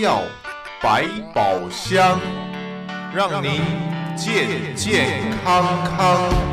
药百宝箱，让您健健康康。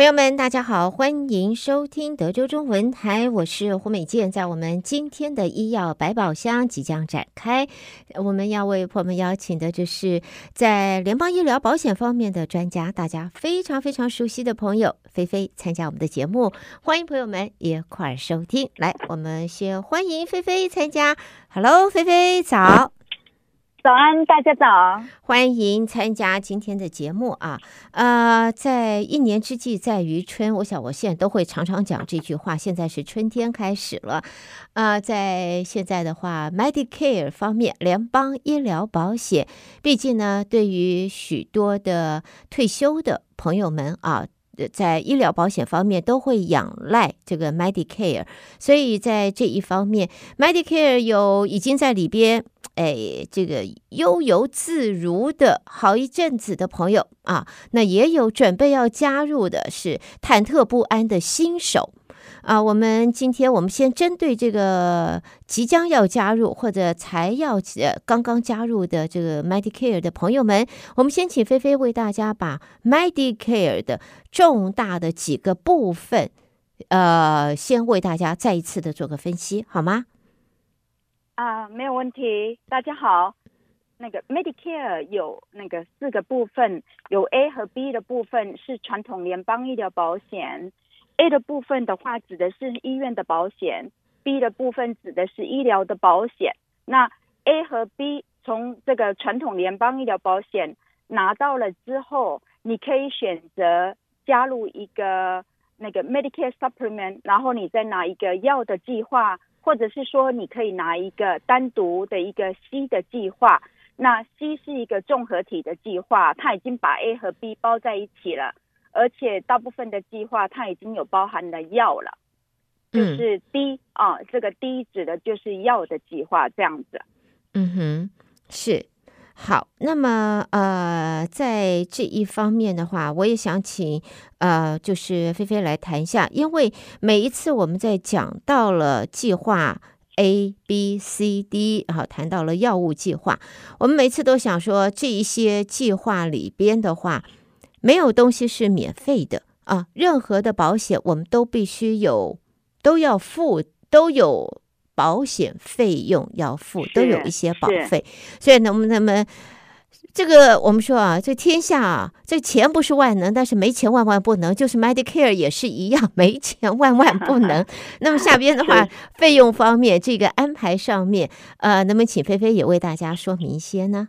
朋友们，大家好，欢迎收听德州中文台，我是胡美健。在我们今天的医药百宝箱即将展开，我们要为朋友们邀请的就是在联邦医疗保险方面的专家，大家非常非常熟悉的朋友菲菲参加我们的节目，欢迎朋友们一块收听。来，我们先欢迎菲菲参加。Hello，菲菲早。早安，大家早！欢迎参加今天的节目啊！呃，在一年之计在于春，我想我现在都会常常讲这句话。现在是春天开始了，呃，在现在的话，Medicare 方面，联邦医疗保险，毕竟呢，对于许多的退休的朋友们啊。在医疗保险方面都会仰赖这个 Medicare，所以在这一方面，Medicare 有已经在里边，哎，这个悠游自如的好一阵子的朋友啊，那也有准备要加入的是忐忑不安的新手。啊，我们今天我们先针对这个即将要加入或者才要呃刚刚加入的这个 Medicare 的朋友们，我们先请菲菲为大家把 Medicare 的重大的几个部分，呃，先为大家再一次的做个分析，好吗？啊，没有问题。大家好，那个 Medicare 有那个四个部分，有 A 和 B 的部分是传统联邦医疗保险。A 的部分的话，指的是医院的保险；B 的部分指的是医疗的保险。那 A 和 B 从这个传统联邦医疗保险拿到了之后，你可以选择加入一个那个 Medicare Supplement，然后你再拿一个药的计划，或者是说你可以拿一个单独的一个 C 的计划。那 C 是一个综合体的计划，它已经把 A 和 B 包在一起了。而且大部分的计划它已经有包含了药了，就是 D、嗯、啊，这个 D 指的就是药的计划这样子。嗯哼，是好。那么呃，在这一方面的话，我也想请呃，就是菲菲来谈一下，因为每一次我们在讲到了计划 A、B、C、D，好，谈到了药物计划，我们每次都想说这一些计划里边的话。没有东西是免费的啊！任何的保险我们都必须有，都要付，都有保险费用要付，都有一些保费。所以呢，我们那么这个我们说啊，这天下啊，这钱不是万能，但是没钱万万不能，就是 Medicare 也是一样，没钱万万不能。那么下边的话，费用方面这个安排上面，呃，那么请菲菲也为大家说明一些呢？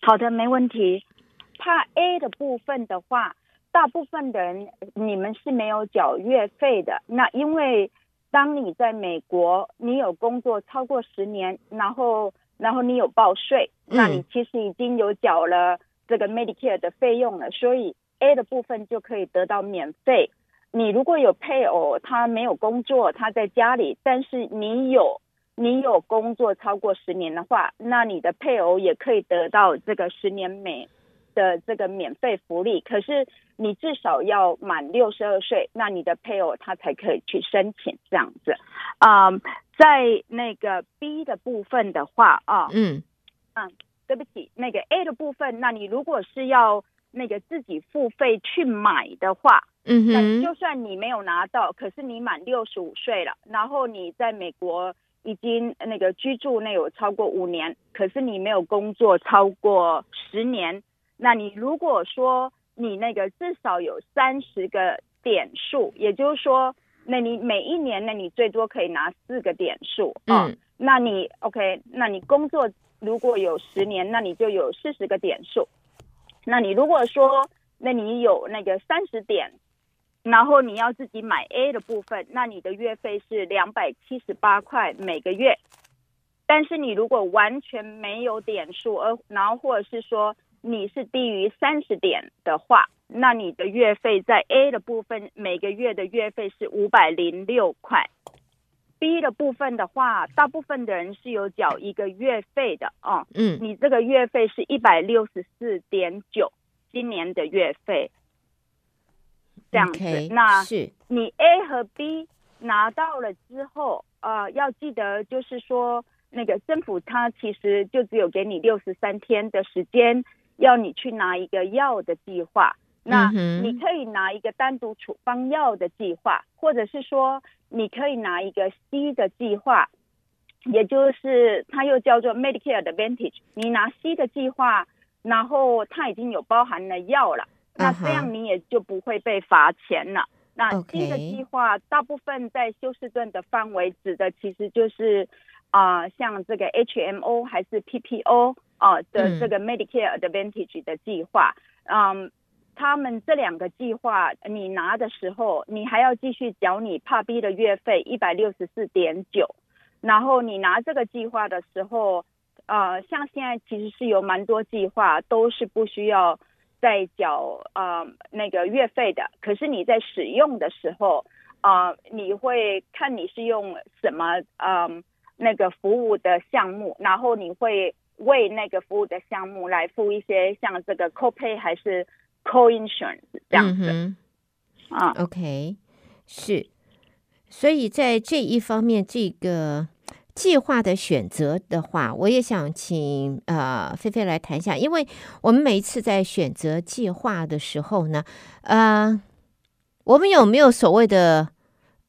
好的，没问题。怕 A 的部分的话，大部分的人你们是没有缴月费的。那因为当你在美国，你有工作超过十年，然后然后你有报税，那你其实已经有缴了这个 Medicare 的费用了，所以 A 的部分就可以得到免费。你如果有配偶，他没有工作，他在家里，但是你有你有工作超过十年的话，那你的配偶也可以得到这个十年美的这个免费福利，可是你至少要满六十二岁，那你的配偶他才可以去申请这样子。啊、嗯，在那个 B 的部分的话啊，嗯嗯，对不起，那个 A 的部分，那你如果是要那个自己付费去买的话，嗯哼，那就算你没有拿到，可是你满六十五岁了，然后你在美国已经那个居住那有超过五年，可是你没有工作超过十年。那你如果说你那个至少有三十个点数，也就是说，那你每一年，那你最多可以拿四个点数啊。嗯。那你 OK，那你工作如果有十年，那你就有四十个点数。那你如果说，那你有那个三十点，然后你要自己买 A 的部分，那你的月费是两百七十八块每个月。但是你如果完全没有点数，而然后或者是说。你是低于三十点的话，那你的月费在 A 的部分每个月的月费是五百零六块，B 的部分的话，大部分的人是有缴一个月费的哦。嗯，你这个月费是一百六十四点九，今年的月费。这样子。Okay, 那是你 A 和 B 拿到了之后，呃，要记得就是说，那个政府它其实就只有给你六十三天的时间，要你去拿一个药的计划。那你可以拿一个单独处方药的计划，或者是说你可以拿一个 C 的计划，也就是它又叫做 Medicare Advantage。你拿 C 的计划，然后它已经有包含了药了，那这样你也就不会被罚钱了。Uh. 那 C 的计划大部分在休斯顿的范围指的其实就是啊、呃，像这个 HMO 还是 PPO 啊、呃、的这个 Medicare Advantage 的计划，嗯。他们这两个计划，你拿的时候，你还要继续缴你 Part B 的月费一百六十四点九，然后你拿这个计划的时候，呃，像现在其实是有蛮多计划都是不需要再缴呃那个月费的，可是你在使用的时候，呃，你会看你是用什么呃那个服务的项目，然后你会为那个服务的项目来付一些像这个 copay 还是。Co-insurance 这样子，嗯、啊，OK，是，所以在这一方面，这个计划的选择的话，我也想请呃菲菲来谈一下，因为我们每一次在选择计划的时候呢，呃，我们有没有所谓的？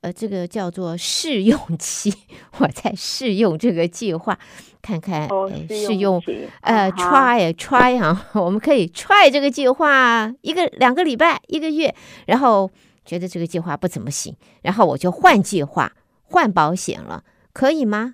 呃，这个叫做试用期，我在试用这个计划，看看哦，试用呃，try try 啊，我们可以 try 这个计划一个两个礼拜一个月，然后觉得这个计划不怎么行，然后我就换计划换保险了，可以吗？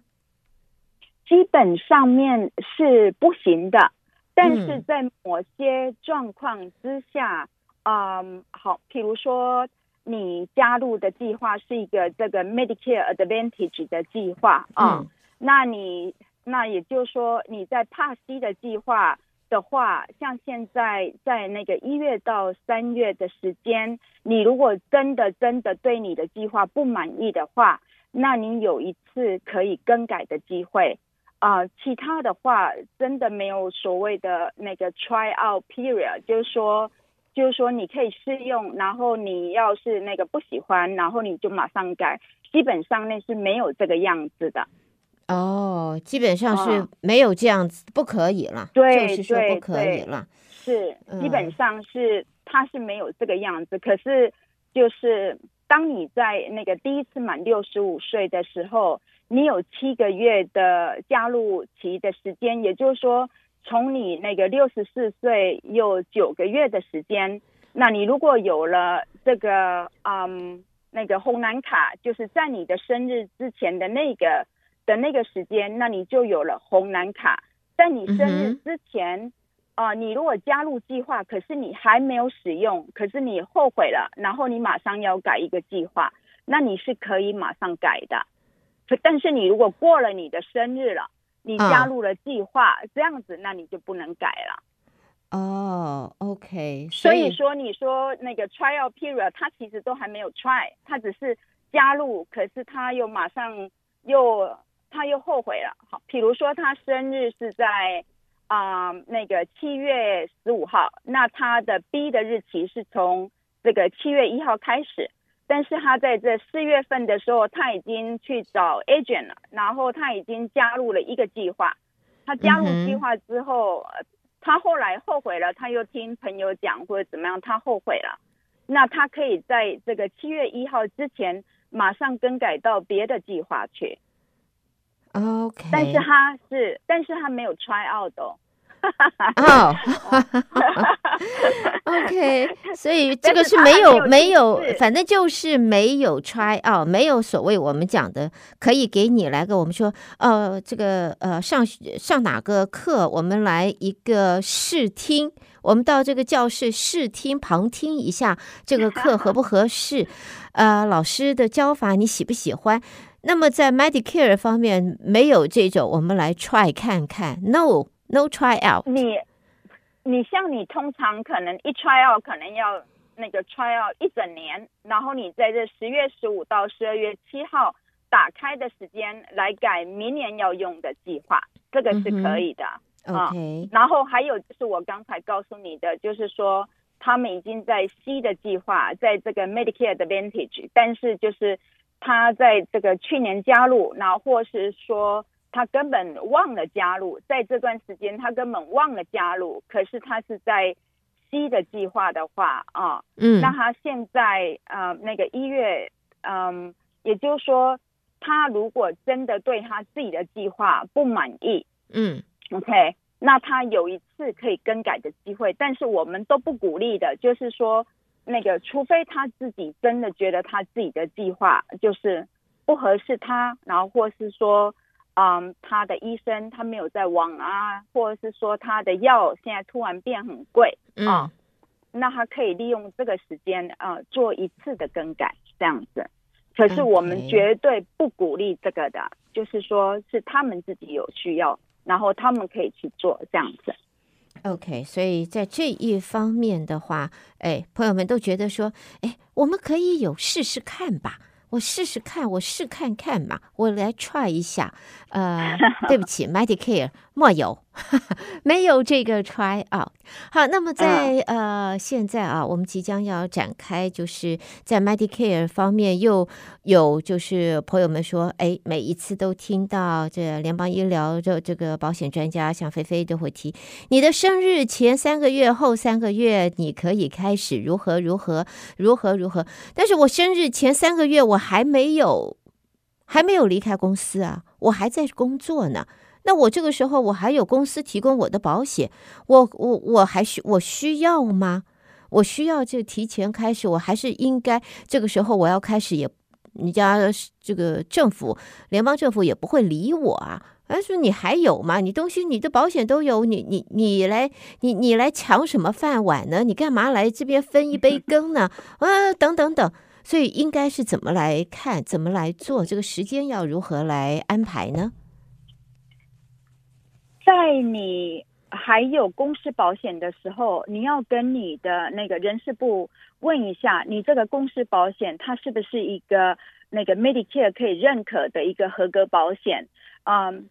基本上面是不行的，但是在某些状况之下，嗯，嗯，好，譬如说。你加入的计划是一个这个 Medicare Advantage 的计划啊，嗯、那你那也就是说你在 Part C 的计划的话，像现在在那个一月到三月的时间，你如果真的真的对你的计划不满意的话，那你有一次可以更改的机会啊、呃。其他的话，真的没有所谓的那个 Try Out Period，就是说。就是说，你可以试用，然后你要是那个不喜欢，然后你就马上改。基本上那是没有这个样子的。哦，基本上是没有这样子，哦、不可以了。对，就是说不可以了。是，基本上是它是没有这个样子。嗯、可是，就是当你在那个第一次满六十五岁的时候，你有七个月的加入期的时间，也就是说。从你那个六十四岁有九个月的时间，那你如果有了这个嗯那个红蓝卡，就是在你的生日之前的那个的那个时间，那你就有了红蓝卡。在你生日之前啊、呃，你如果加入计划，可是你还没有使用，可是你后悔了，然后你马上要改一个计划，那你是可以马上改的。但是你如果过了你的生日了。你加入了计划，哦、这样子，那你就不能改了。哦，OK 所。所以说，你说那个 trial period，他其实都还没有 try，他只是加入，可是他又马上又他又后悔了。好，比如说他生日是在啊、呃、那个七月十五号，那他的 B 的日期是从这个七月一号开始。但是他在这四月份的时候，他已经去找 agent 了，然后他已经加入了一个计划。他加入计划之后，嗯、他后来后悔了，他又听朋友讲或者怎么样，他后悔了。那他可以在这个七月一号之前马上更改到别的计划去。OK。但是他是，但是他没有 try out 的。哦，OK，所以这个是没有没有，反正就是没有 try out，没有所谓我们讲的可以给你来个我们说呃这个呃上上哪个课，我们来一个试听，我们到这个教室试听旁听一下这个课合不合适，呃老师的教法你喜不喜欢？那么在 Medicare 方面没有这种，我们来 try 看看，No。No try out。你，你像你通常可能一 try out 可能要那个 try out 一整年，然后你在这十月十五到十二月七号打开的时间来改明年要用的计划，这个是可以的。OK。然后还有就是我刚才告诉你的，就是说他们已经在 C 的计划，在这个 Medicare Advantage，但是就是他在这个去年加入，然后或是说他根本忘了加入，在这段时间他根本忘了加入，可是他是在 C 的计划的话啊，嗯，那他现在呃那个一月，嗯，也就是说，他如果真的对他自己的计划不满意，嗯，OK。那他有一次可以更改的机会，但是我们都不鼓励的，就是说，那个除非他自己真的觉得他自己的计划就是不合适他，然后或是说，嗯，他的医生他没有在网啊，或者是说他的药现在突然变很贵啊，嗯，那他可以利用这个时间啊，呃，做一次的更改这样子。可是我们绝对不鼓励这个的，Okay. 就是说是他们自己有需要。然后他们可以去做这样子，OK。所以在这一方面的话，哎，朋友们都觉得说，哎，我们可以有试试看吧。我试试看，我试看看嘛，我来 try 一下。呃，对不起，Medicare 莫有，没有这个 try out。好，那么在呃现在啊，我们即将要展开，就是在 Medicare 方面又有就是朋友们说，哎，每一次都听到这联邦医疗这这个保险专家像菲菲都会提，你的生日前三个月后三个月你可以开始如何如何如何如何，但是我生日前三个月我还没有。还没有离开公司啊，我还在工作呢。那我这个时候我还有公司提供我的保险，我我我还需我需要吗？我需要就提前开始，我还是应该这个时候我要开始也，人家这个政府联邦政府也不会理我啊。他说你还有吗？你东西你的保险都有，你你你来你你来抢什么饭碗呢？你干嘛来这边分一杯羹呢？啊，等等等。所以应该是怎么来看，怎么来做？这个时间要如何来安排呢？在你还有公司保险的时候，你要跟你的那个人事部问一下，你这个公司保险它是不是一个那个 Medicare 可以认可的一个合格保险？嗯，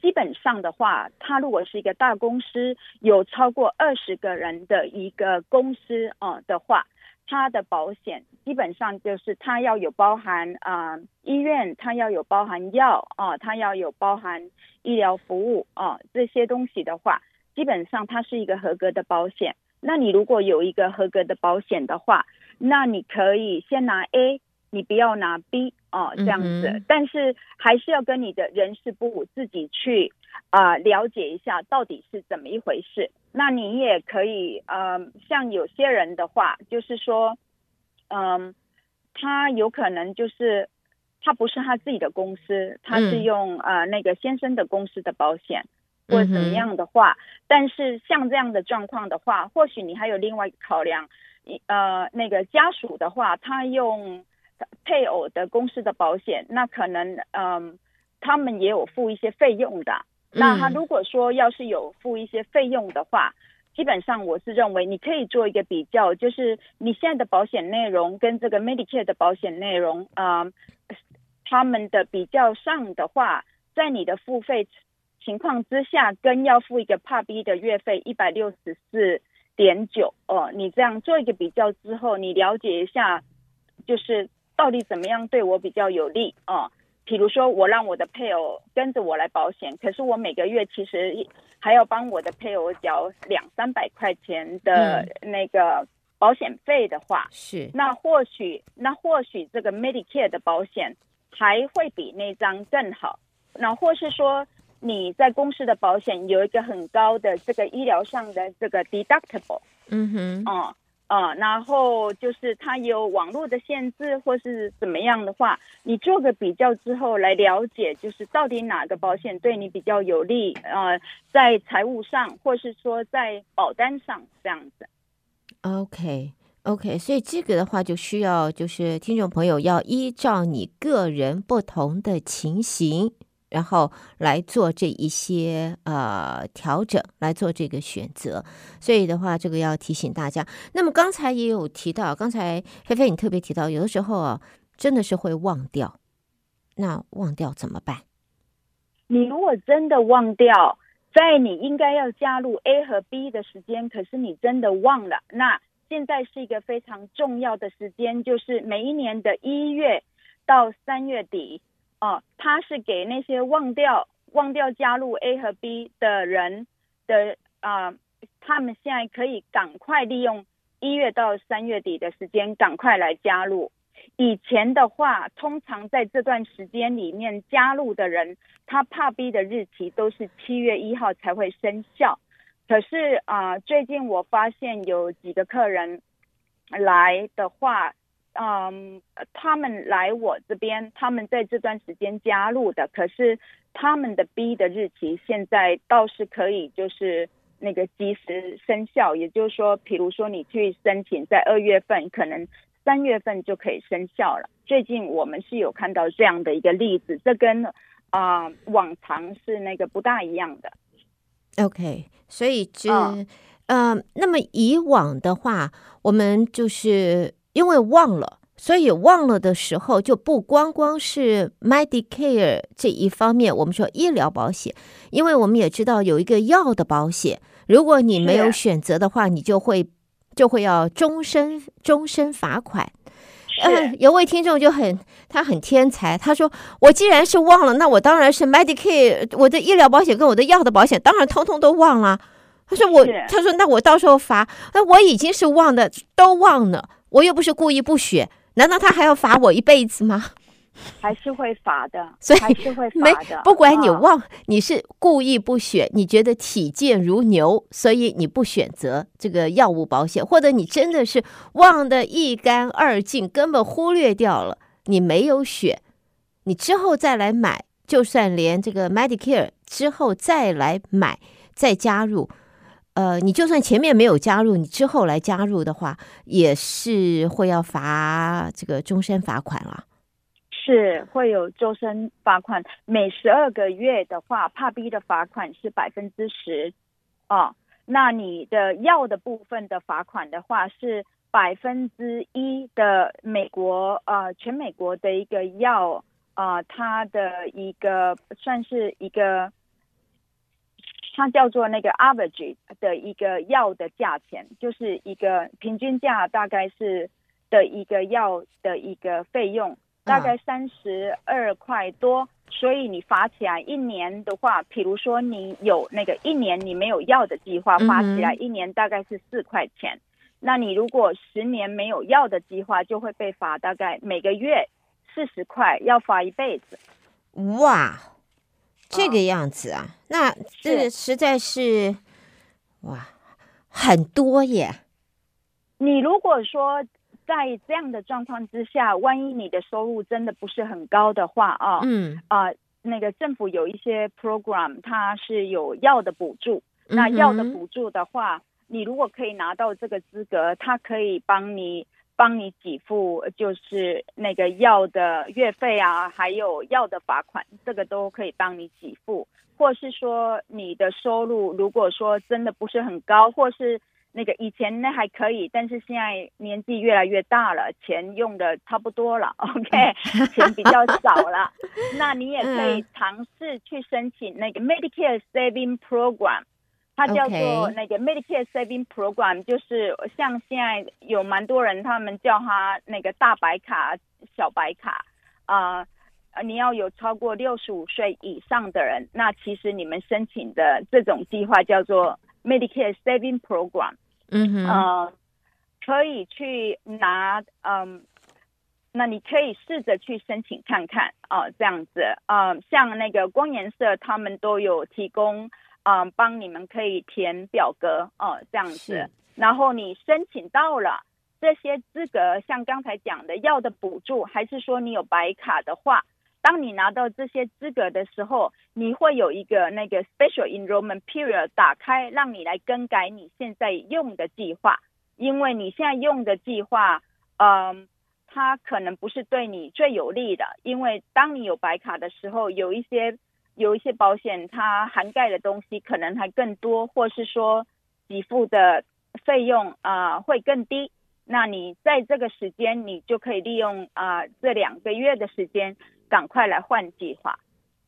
基本上的话，它如果是一个大公司，有超过二十个人的一个公司啊的话。它的保险基本上就是它要有包含啊、呃、医院，它要有包含药啊，它要有包含医疗服务啊这些东西的话，基本上它是一个合格的保险。那你如果有一个合格的保险的话，那你可以先拿 A，你不要拿 B 啊这样子，嗯、但是还是要跟你的人事部自己去啊、呃、了解一下到底是怎么一回事。那你也可以，呃，像有些人的话，就是说，嗯、呃，他有可能就是他不是他自己的公司，他是用、嗯、呃那个先生的公司的保险或者怎么样的话，嗯、但是像这样的状况的话，或许你还有另外一个考量，呃，那个家属的话，他用配偶的公司的保险，那可能嗯、呃，他们也有付一些费用的。那他如果说要是有付一些费用的话，基本上我是认为你可以做一个比较，就是你现在的保险内容跟这个 Medicare 的保险内容啊，呃，他们的比较上的话，在你的付费情况之下，跟要付一个 B 的月费一百六十四点九哦，你这样做一个比较之后，你了解一下，就是到底怎么样对我比较有利哦。比如说，我让我的配偶跟着我来保险，可是我每个月其实还要帮我的配偶缴两三百块钱的那个保险费的话，是、嗯、那或许那或许这个 Medicare 的保险还会比那张更好。那或是说你在公司的保险有一个很高的这个医疗上的这个 deductible，嗯哼，哦。啊、呃，然后就是它有网络的限制，或是怎么样的话，你做个比较之后来了解，就是到底哪个保险对你比较有利，呃，在财务上，或是说在保单上这样子。OK OK，所以这个的话就需要就是听众朋友要依照你个人不同的情形。然后来做这一些呃调整，来做这个选择。所以的话，这个要提醒大家。那么刚才也有提到，刚才菲菲你特别提到，有的时候啊，真的是会忘掉。那忘掉怎么办？你如果真的忘掉，在你应该要加入 A 和 B 的时间，可是你真的忘了，那现在是一个非常重要的时间，就是每一年的一月到三月底，哦、他，是给那些忘掉忘掉加入 A 和 B 的人的啊、呃，他们现在可以赶快利用一月到三月底的时间，赶快来加入。以前的话，通常在这段时间里面加入的人，他怕 B 的日期都是七月一号才会生效。可是啊、呃，最近我发现有几个客人来的话，嗯，他们来我这边，他们在这段时间加入的，可是他们的 B 的日期现在倒是可以，就是那个及时生效。也就是说，比如说你去申请，在二月份可能。三月份就可以生效了。最近我们是有看到这样的一个例子，这跟啊、呃、往常是那个不大一样的。OK，所以就、哦、呃，那么以往的话，我们就是因为忘了，所以忘了的时候就不光光是 Medicare 这一方面，我们说医疗保险，因为我们也知道有一个药的保险，如果你没有选择的话，你就会。就会要终身终身罚款。嗯，有位听众就很他很天才，他说：“我既然是忘了，那我当然是 Medicare，我的医疗保险跟我的药的保险，当然通通都忘了。”他说：“我，他说那我到时候罚，那我已经是忘的，都忘了，我又不是故意不选，难道他还要罚我一辈子吗？” 还是会罚的，所以还是会罚的。不管你忘，你是故意不选，你觉得体健如牛，所以你不选择这个药物保险，或者你真的是忘得一干二净，根本忽略掉了，你没有选，你之后再来买，就算连这个 Medicare 之后再来买再加入，呃，你就算前面没有加入，你之后来加入的话，也是会要罚这个终身罚款了。是会有终身罚款，每十二个月的话，Part B 的罚款是百分之十，哦，那你的药的部分的罚款的话是百分之一的美国呃全美国的一个药啊、它的一个算是一个，它叫做那个 average 的一个药的价钱，就是一个平均价大概是的一个药的一个费用。大概三十二块多，所以你罚起来一年的话，比如说你有那个一年你没有药的计划，罚起来一年大概是四块钱。嗯、那你如果十年没有药的计划，就会被罚大概每个月四十块，要罚一辈子。哇，这个样子啊，哦、那这个实在是，是哇很多耶。你如果说。在这样的状况之下，万一你的收入真的不是很高的话啊，嗯啊、呃，那个政府有一些 program，它是有药的补助。那药的补助的话，你如果可以拿到这个资格，它可以帮你帮你给付，就是那个药的月费啊，还有药的罚款，这个都可以帮你给付。或是说你的收入如果说真的不是很高，或是。那个以前那还可以，但是现在年纪越来越大了，钱用的差不多了，OK，钱比较少了。那你也可以尝试去申请那个 Medicare Saving Program，它叫做那个 Medicare Saving Program，就是像现在有蛮多人，他们叫它那个大白卡、小白卡啊，呃，你要有超过六十五岁以上的人，那其实你们申请的这种计划叫做。Medicare Saving Program，嗯哼，呃，可以去拿，嗯，那你可以试着去申请看看，啊、呃，这样子，啊、呃，像那个光颜色，他们都有提供，啊、呃，帮你们可以填表格，哦、呃，这样子，然后你申请到了这些资格，像刚才讲的要的补助，还是说你有白卡的话。当你拿到这些资格的时候，你会有一个那个 special enrollment period 打开，让你来更改你现在用的计划，因为你现在用的计划，嗯，它可能不是对你最有利的，因为当你有白卡的时候，有一些有一些保险它涵盖的东西可能还更多，或是说给付的费用啊、会更低，那你在这个时间，你就可以利用啊、这两个月的时间。赶快来换计划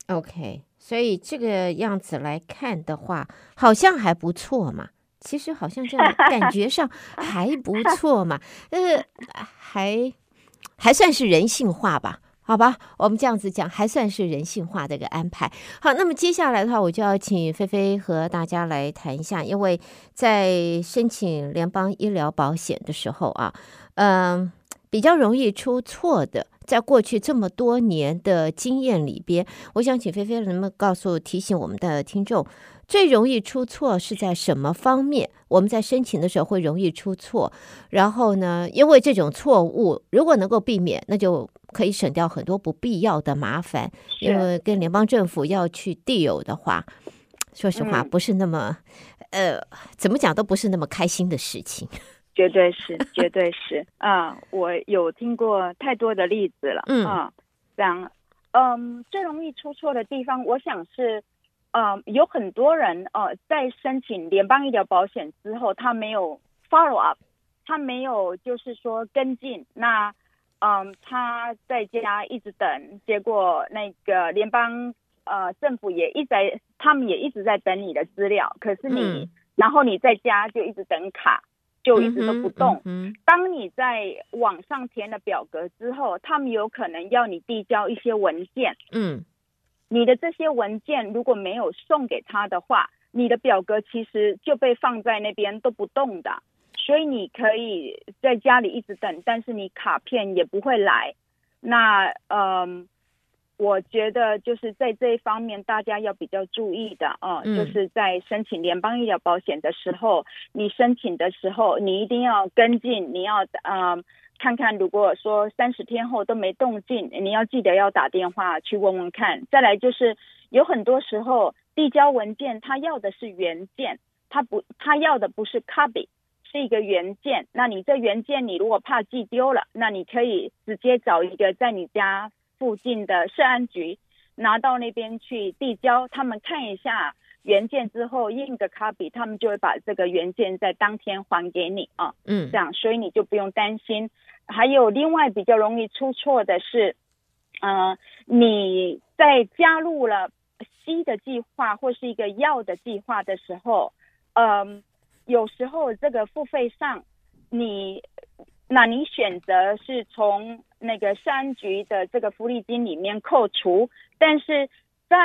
，OK。所以这个样子来看的话，好像还不错嘛。其实好像这样感觉上还不错嘛，呃，还还算是人性化吧。好吧，我们这样子讲还算是人性化的一个安排。好，那么接下来的话，我就要请菲菲和大家来谈一下，因为在申请联邦医疗保险的时候啊，嗯，比较容易出错的，在过去这么多年的经验里边，我想请菲菲能不能告诉提醒我们的听众，最容易出错是在什么方面？我们在申请的时候会容易出错，然后呢，因为这种错误如果能够避免，那就。可以省掉很多不必要的麻烦，因为跟联邦政府要去 deal 的话，说实话不是那么，嗯、呃，怎么讲都不是那么开心的事情。绝对是，绝对是啊！我有听过太多的例子了，嗯啊，这样，嗯，最容易出错的地方，我想是，嗯，有很多人哦、呃，在申请联邦医疗保险之后，他没有 follow up，他没有就是说跟进那。嗯，他在家一直等，结果那个联邦呃政府也一直在，他们也一直在等你的资料。可是你，嗯、然后你在家就一直等卡，就一直都不动。当你在网上填了表格之后，他们有可能要你递交一些文件。嗯，你的这些文件如果没有送给他的话，你的表格其实就被放在那边都不动的。所以你可以在家里一直等，但是你卡片也不会来。那嗯，我觉得就是在这一方面，大家要比较注意的啊，嗯、就是在申请联邦医疗保险的时候，你申请的时候，你一定要跟进，你要嗯看看，如果说三十天后都没动静，你要记得要打电话去问问看。再来就是有很多时候递交文件，他要的是原件，他不，他要的不是 copy。是一个原件，那你这原件你如果怕寄丢了，那你可以直接找一个在你家附近的社安局，拿到那边去递交，他们看一下原件之后印个 copy，他们就会把这个原件在当天还给你啊。嗯，这样，所以你就不用担心。还有另外比较容易出错的是，嗯、呃，你在加入了 C 的计划或是一个药的计划的时候，嗯、呃。有时候这个付费上，你那你选择是从那个社安局的这个福利金里面扣除，但是在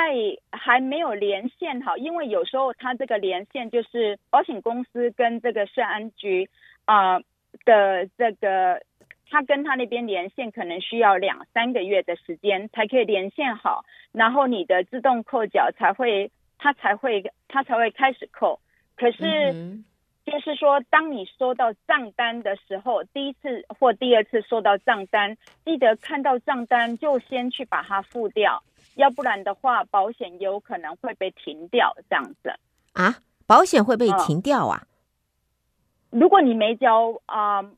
还没有连线好，因为有时候他这个连线就是保险公司跟这个社安局啊、的这个，他跟他那边连线可能需要两三个月的时间才可以连线好，然后你的自动扣缴才会，他才会他才会开始扣，可是。嗯就是说，当你收到账单的时候，第一次或第二次收到账单，记得看到账单就先去把它付掉，要不然的话，保险有可能会被停掉。这样子啊？保险会被停掉啊？嗯、如果你没交啊、呃，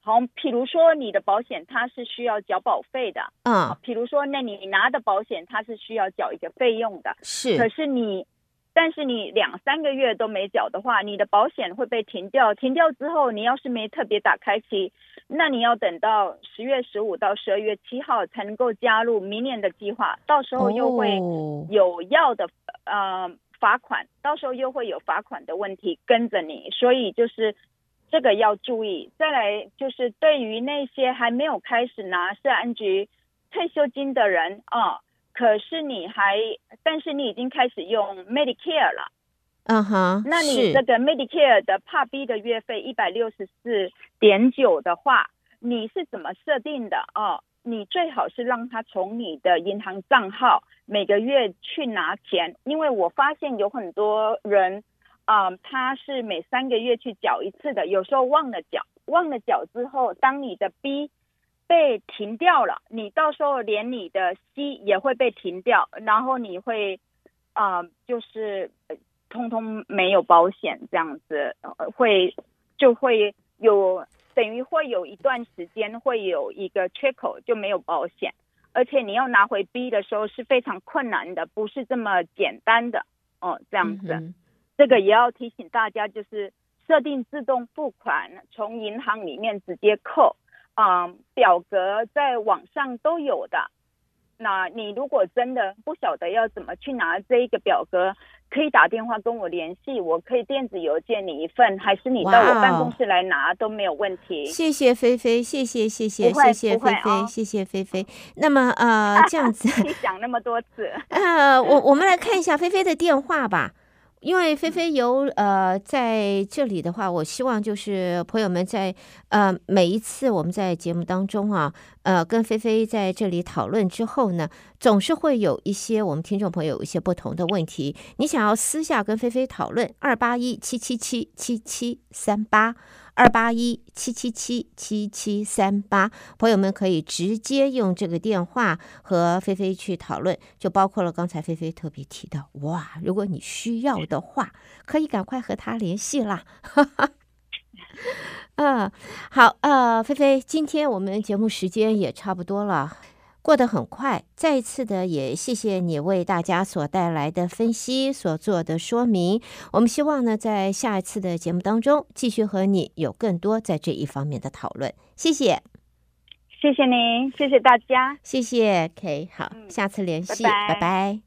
好，譬如说你的保险它是需要缴保费的，嗯，譬如说那你拿的保险它是需要缴一个费用的，是，可是你。但是你两三个月都没缴的话，你的保险会被停掉。停掉之后，你要是没特别打开期，那你要等到十月十五到十二月七号才能够加入明年的计划。到时候又会有要的呃罚款，到时候又会有罚款的问题跟着你。所以就是这个要注意。再来就是对于那些还没有开始拿社安局退休金的人啊。可是你还，但是你已经开始用 Medicare 了，嗯哼，那你这个 Medicare 的 Part B 的月费一百六十四点九的话，你是怎么设定的？哦？你最好是让他从你的银行账号每个月去拿钱，因为我发现有很多人啊、呃，他是每三个月去缴一次的，有时候忘了缴，忘了缴之后，当你的 B 被停掉了，你到时候连你的 C 也会被停掉，然后你会啊、呃，就是通通没有保险这样子，会就会有等于会有一段时间会有一个缺口就没有保险，而且你要拿回 B 的时候是非常困难的，不是这么简单的哦，这样子，嗯、这个也要提醒大家，就是设定自动付款，从银行里面直接扣。啊、嗯，表格在网上都有的。那你如果真的不晓得要怎么去拿这一个表格，可以打电话跟我联系，我可以电子邮件你一份，还是你到我办公室来拿都没有问题。谢谢菲菲，谢谢谢谢谢谢菲菲，谢谢菲菲。那么呃，这样子 你讲那么多次，呃，我我们来看一下菲菲的电话吧。因为菲菲游呃在这里的话，我希望就是朋友们在呃每一次我们在节目当中啊，呃跟菲菲在这里讨论之后呢，总是会有一些我们听众朋友有一些不同的问题，你想要私下跟菲菲讨论，二八一七七七七七三八。二八一七七七七七三八，朋友们可以直接用这个电话和菲菲去讨论，就包括了刚才菲菲特别提到，哇，如果你需要的话，可以赶快和他联系啦。哈 哈嗯，好，呃，菲菲，今天我们节目时间也差不多了。过得很快，再一次的也谢谢你为大家所带来的分析，所做的说明。我们希望呢，在下一次的节目当中，继续和你有更多在这一方面的讨论。谢谢，谢谢您，谢谢大家，谢谢。OK，好，下次联系，拜拜。拜拜。